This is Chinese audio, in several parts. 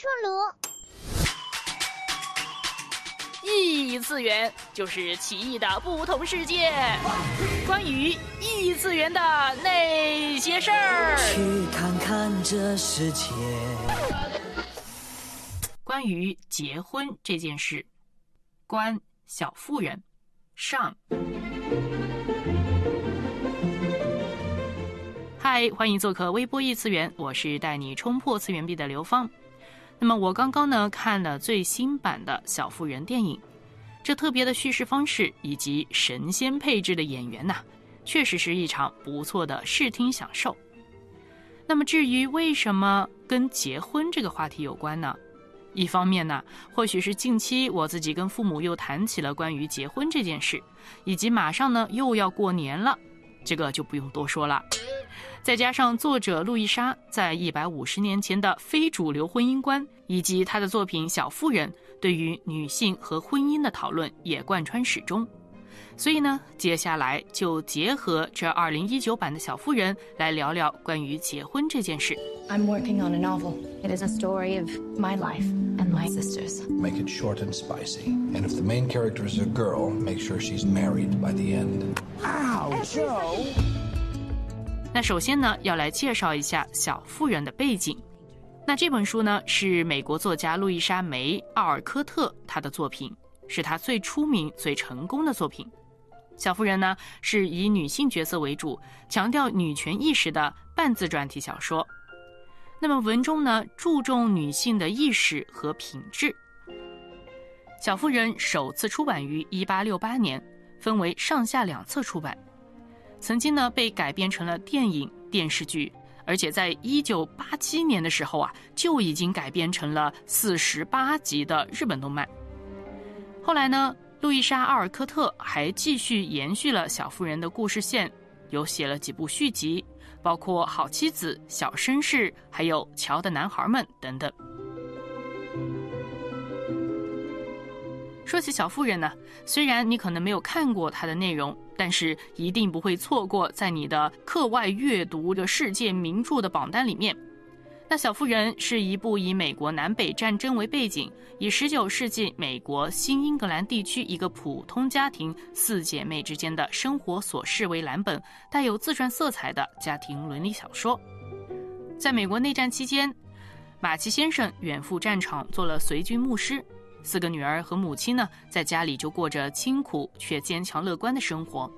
出炉。异次元就是奇异的不同世界，关于异次元的那些事儿。去看看这世界。关于结婚这件事，关小妇人上。嗨，欢迎做客微波异次元，我是带你冲破次元壁的刘芳。那么我刚刚呢看了最新版的《小妇人》电影，这特别的叙事方式以及神仙配置的演员呐，确实是一场不错的视听享受。那么至于为什么跟结婚这个话题有关呢？一方面呢，或许是近期我自己跟父母又谈起了关于结婚这件事，以及马上呢又要过年了，这个就不用多说了。再加上作者路易莎在一百五十年前的非主流婚姻观，以及她的作品《小妇人》对于女性和婚姻的讨论也贯穿始终。所以呢，接下来就结合这二零一九版的小妇人来聊聊关于结婚这件事。I'm working on a novel. It is a story of my life and my sisters. Make it short and spicy. And if the main character is a girl, make sure she's married by the end. Ow, Joe! 那首先呢，要来介绍一下《小妇人》的背景。那这本书呢，是美国作家路易莎梅奥尔科特她的作品，是她最出名、最成功的作品。《小妇人》呢，是以女性角色为主，强调女权意识的半自传体小说。那么文中呢，注重女性的意识和品质。《小妇人》首次出版于1868年，分为上下两册出版。曾经呢被改编成了电影、电视剧，而且在一九八七年的时候啊就已经改编成了四十八集的日本动漫。后来呢，路易莎·奥尔科特还继续延续了小妇人的故事线，有写了几部续集，包括《好妻子》《小绅士》还有《乔的男孩们》等等。说起小妇人呢，虽然你可能没有看过它的内容，但是一定不会错过在你的课外阅读的世界名著的榜单里面。那小妇人是一部以美国南北战争为背景，以十九世纪美国新英格兰地区一个普通家庭四姐妹之间的生活琐事为蓝本，带有自传色彩的家庭伦理小说。在美国内战期间，马奇先生远赴战场，做了随军牧师。四个女儿和母亲呢，在家里就过着清苦却坚强乐观的生活。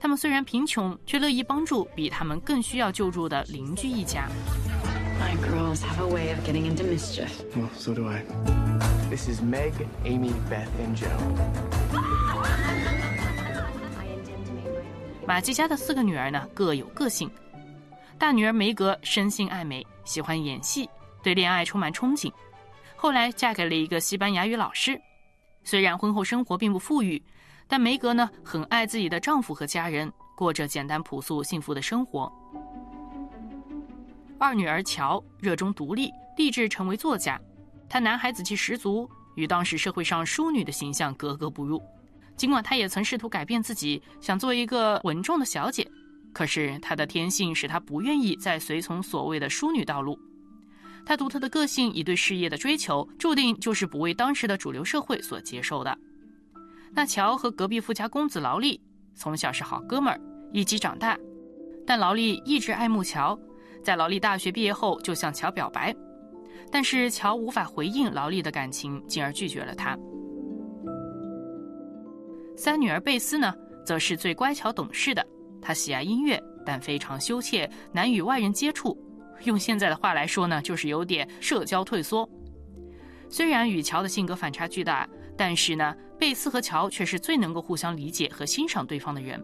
他们虽然贫穷，却乐意帮助比他们更需要救助的邻居一家。My girls have a way of getting into mischief. Well, so do I. This is Meg, Amy, Beth, and Joe. 马吉家的四个女儿呢，各有个性。大女儿梅格生性爱美，喜欢演戏，对恋爱充满憧憬。后来嫁给了一个西班牙语老师，虽然婚后生活并不富裕，但梅格呢很爱自己的丈夫和家人，过着简单朴素幸福的生活。二女儿乔热衷独立，立志成为作家，她男孩子气十足，与当时社会上淑女的形象格格不入。尽管她也曾试图改变自己，想做一个稳重的小姐，可是她的天性使她不愿意再随从所谓的淑女道路。他独特的个性以对事业的追求，注定就是不为当时的主流社会所接受的。那乔和隔壁富家公子劳力从小是好哥们儿，一起长大，但劳力一直爱慕乔，在劳力大学毕业后就向乔表白，但是乔无法回应劳力的感情，进而拒绝了他。三女儿贝斯呢，则是最乖巧懂事的，她喜爱音乐，但非常羞怯，难与外人接触。用现在的话来说呢，就是有点社交退缩。虽然与乔的性格反差巨大，但是呢，贝斯和乔却是最能够互相理解和欣赏对方的人。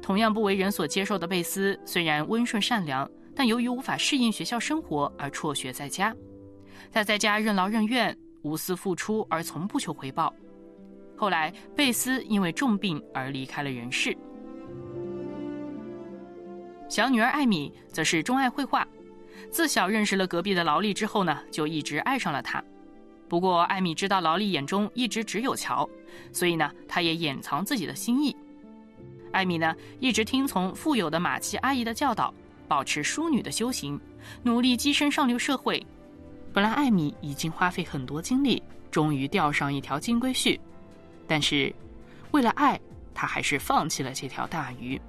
同样不为人所接受的贝斯，虽然温顺善良，但由于无法适应学校生活而辍学在家。他在家任劳任怨，无私付出而从不求回报。后来，贝斯因为重病而离开了人世。小女儿艾米则是钟爱绘画，自小认识了隔壁的劳力之后呢，就一直爱上了他。不过艾米知道劳力眼中一直只有乔，所以呢，她也掩藏自己的心意。艾米呢，一直听从富有的马奇阿姨的教导，保持淑女的修行，努力跻身上流社会。本来艾米已经花费很多精力，终于钓上一条金龟婿，但是为了爱，他还是放弃了这条大鱼。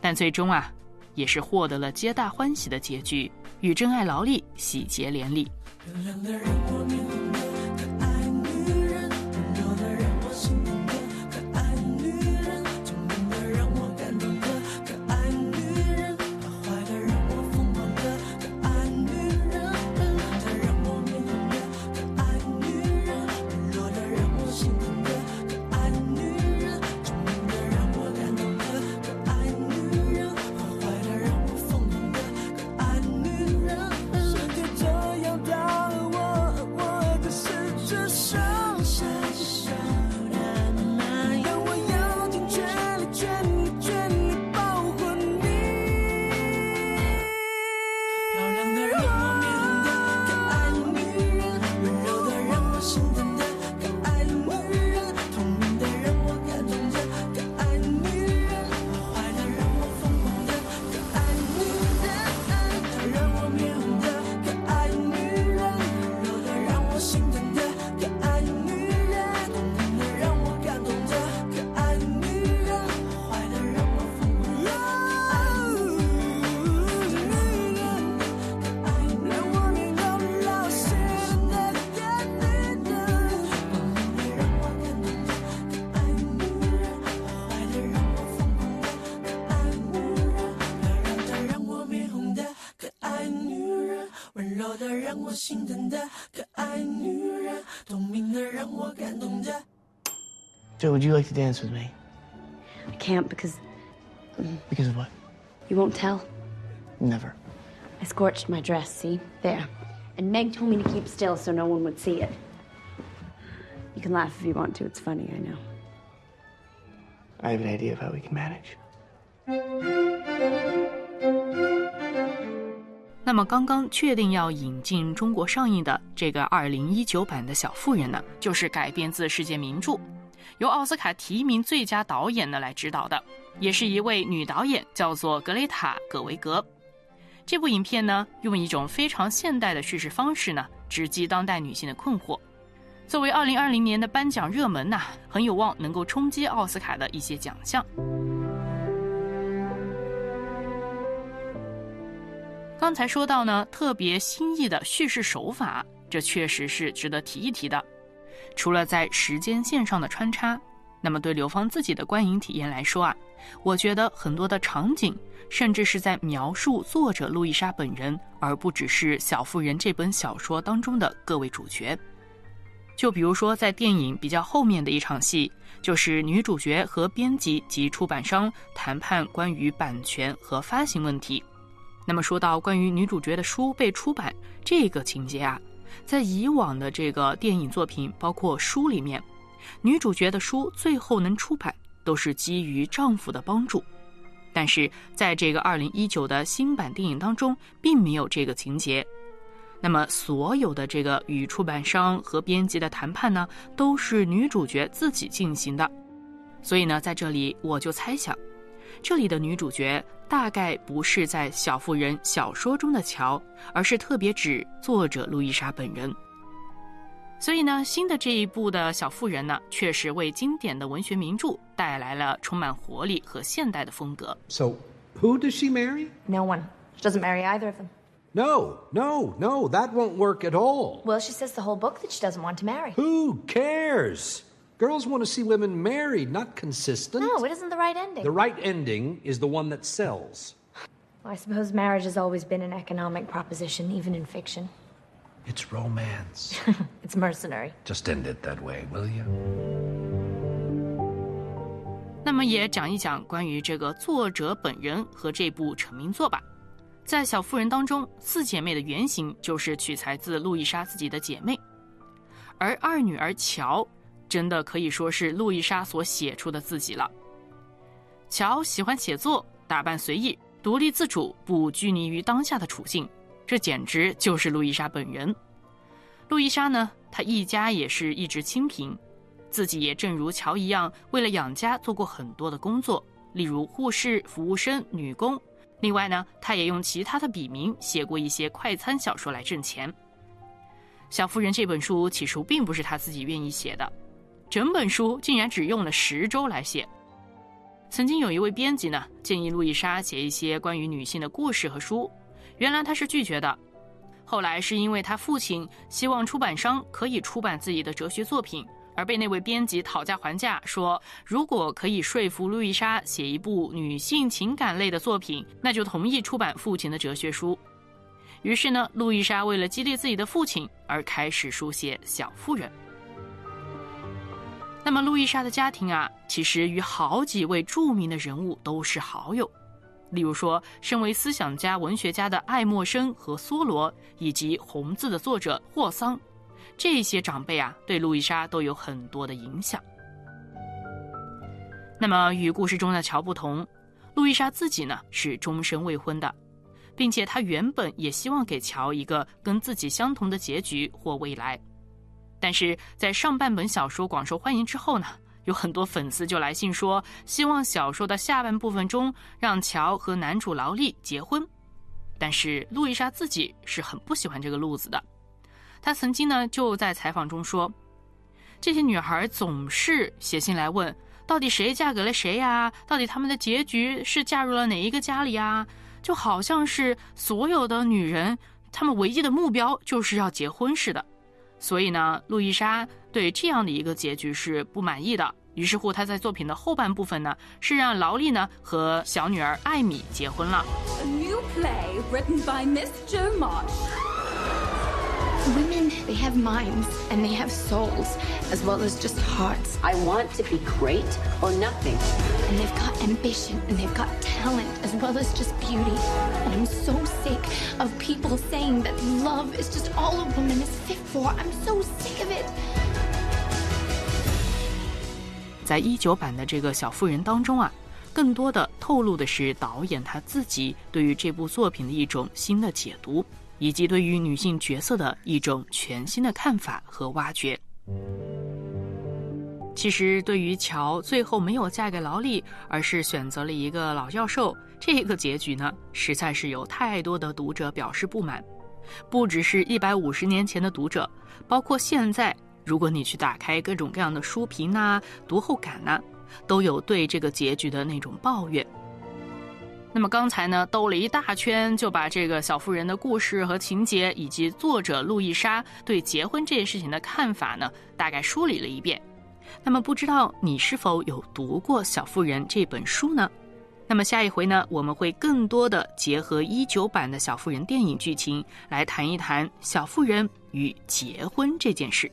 但最终啊，也是获得了皆大欢喜的结局，与真爱劳力喜结连理。心疼的可爱女人，聪明的让我感动的。Joe, would you like to dance with me? I can't because. Because of what? You won't tell? Never. I scorched my dress, see? There. And Meg told me to keep still so no one would see it. You can laugh if you want to, it's funny, I know. I have an idea of how we can manage. 那么，刚刚确定要引进中国上映的这个二零一九版的《小妇人》呢，就是改编自世界名著，由奥斯卡提名最佳导演呢来指导的，也是一位女导演，叫做格雷塔·葛维格。这部影片呢，用一种非常现代的叙事方式呢，直击当代女性的困惑。作为二零二零年的颁奖热门呐，很有望能够冲击奥斯卡的一些奖项。刚才说到呢，特别新意的叙事手法，这确实是值得提一提的。除了在时间线上的穿插，那么对刘芳自己的观影体验来说啊，我觉得很多的场景，甚至是在描述作者路易莎本人，而不只是《小妇人》这本小说当中的各位主角。就比如说在电影比较后面的一场戏，就是女主角和编辑及出版商谈判关于版权和发行问题。那么说到关于女主角的书被出版这个情节啊，在以往的这个电影作品，包括书里面，女主角的书最后能出版都是基于丈夫的帮助，但是在这个二零一九的新版电影当中，并没有这个情节。那么所有的这个与出版商和编辑的谈判呢，都是女主角自己进行的。所以呢，在这里我就猜想。这里的女主角大概不是在《小妇人》小说中的乔，而是特别指作者路易莎本人。所以呢，新的这一部的《小妇人》呢，确实为经典的文学名著带来了充满活力和现代的风格。So, who does she marry? No one. She doesn't marry either of them. No, no, no, that won't work at all. Well, she says the whole book that she doesn't want to marry. Who cares? Girls want to see women married, not consistent. No, it isn't the right ending. The right ending is the one that sells. Well, I suppose marriage has always been an economic proposition, even in fiction. It's romance. it's mercenary. Just end it that way, will you? 那么也讲一讲关于这个作者本人和这部成名作吧。在《小妇人》当中，四姐妹的原型就是取材自路易莎自己的姐妹，而二女儿乔 真的可以说是路易莎所写出的自己了。乔喜欢写作，打扮随意，独立自主，不拘泥于当下的处境，这简直就是路易莎本人。路易莎呢，她一家也是一直清贫，自己也正如乔一样，为了养家做过很多的工作，例如护士、服务生、女工。另外呢，她也用其他的笔名写过一些快餐小说来挣钱。小妇人这本书起初并不是他自己愿意写的，整本书竟然只用了十周来写。曾经有一位编辑呢，建议路易莎写一些关于女性的故事和书，原来她是拒绝的。后来是因为她父亲希望出版商可以出版自己的哲学作品，而被那位编辑讨价还价，说如果可以说服路易莎写一部女性情感类的作品，那就同意出版父亲的哲学书。于是呢，路易莎为了激励自己的父亲，而开始书写《小妇人》。那么，路易莎的家庭啊，其实与好几位著名的人物都是好友。例如说，身为思想家、文学家的爱默生和梭罗，以及《红字》的作者霍桑，这些长辈啊，对路易莎都有很多的影响。那么，与故事中的乔不同，路易莎自己呢是终身未婚的，并且她原本也希望给乔一个跟自己相同的结局或未来，但是在上半本小说广受欢迎之后呢？有很多粉丝就来信说，希望小说的下半部分中让乔和男主劳力结婚，但是路易莎自己是很不喜欢这个路子的。她曾经呢就在采访中说，这些女孩总是写信来问，到底谁嫁给了谁呀？到底他们的结局是嫁入了哪一个家里呀？就好像是所有的女人，她们唯一的目标就是要结婚似的。所以呢，路易莎对这样的一个结局是不满意的。于是乎，她在作品的后半部分呢，是让劳力呢和小女儿艾米结婚了。Women, they have minds and they have souls as well as just hearts. I want to be great or nothing. And they've got ambition and they've got talent as well as just beauty. And I'm so sick of people saying that love is just all a woman is fit for. I'm so sick of it. 在一九版的这个小妇人当中啊，更多的透露的是导演他自己对于这部作品的一种新的解读。 以及对于女性角色的一种全新的看法和挖掘。其实，对于乔最后没有嫁给劳力，而是选择了一个老教授，这个结局呢，实在是有太多的读者表示不满。不只是一百五十年前的读者，包括现在，如果你去打开各种各样的书评呐、读后感呐，都有对这个结局的那种抱怨。那么刚才呢，兜了一大圈，就把这个小妇人的故事和情节，以及作者路易莎对结婚这件事情的看法呢，大概梳理了一遍。那么不知道你是否有读过《小妇人》这本书呢？那么下一回呢，我们会更多的结合一九版的小妇人电影剧情来谈一谈小妇人与结婚这件事。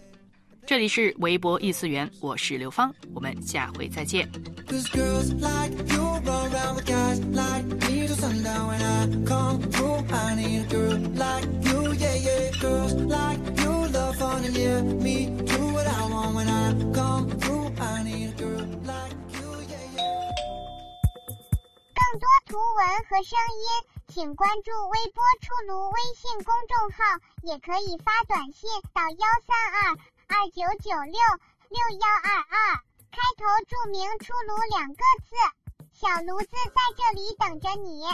这里是微博异次元，我是刘芳，我们下回再见。更多图文和声音，请关注微波出炉微信公众号，也可以发短信到幺三二。二九九六六幺二二，开头注明“出炉”两个字，小炉子在这里等着你。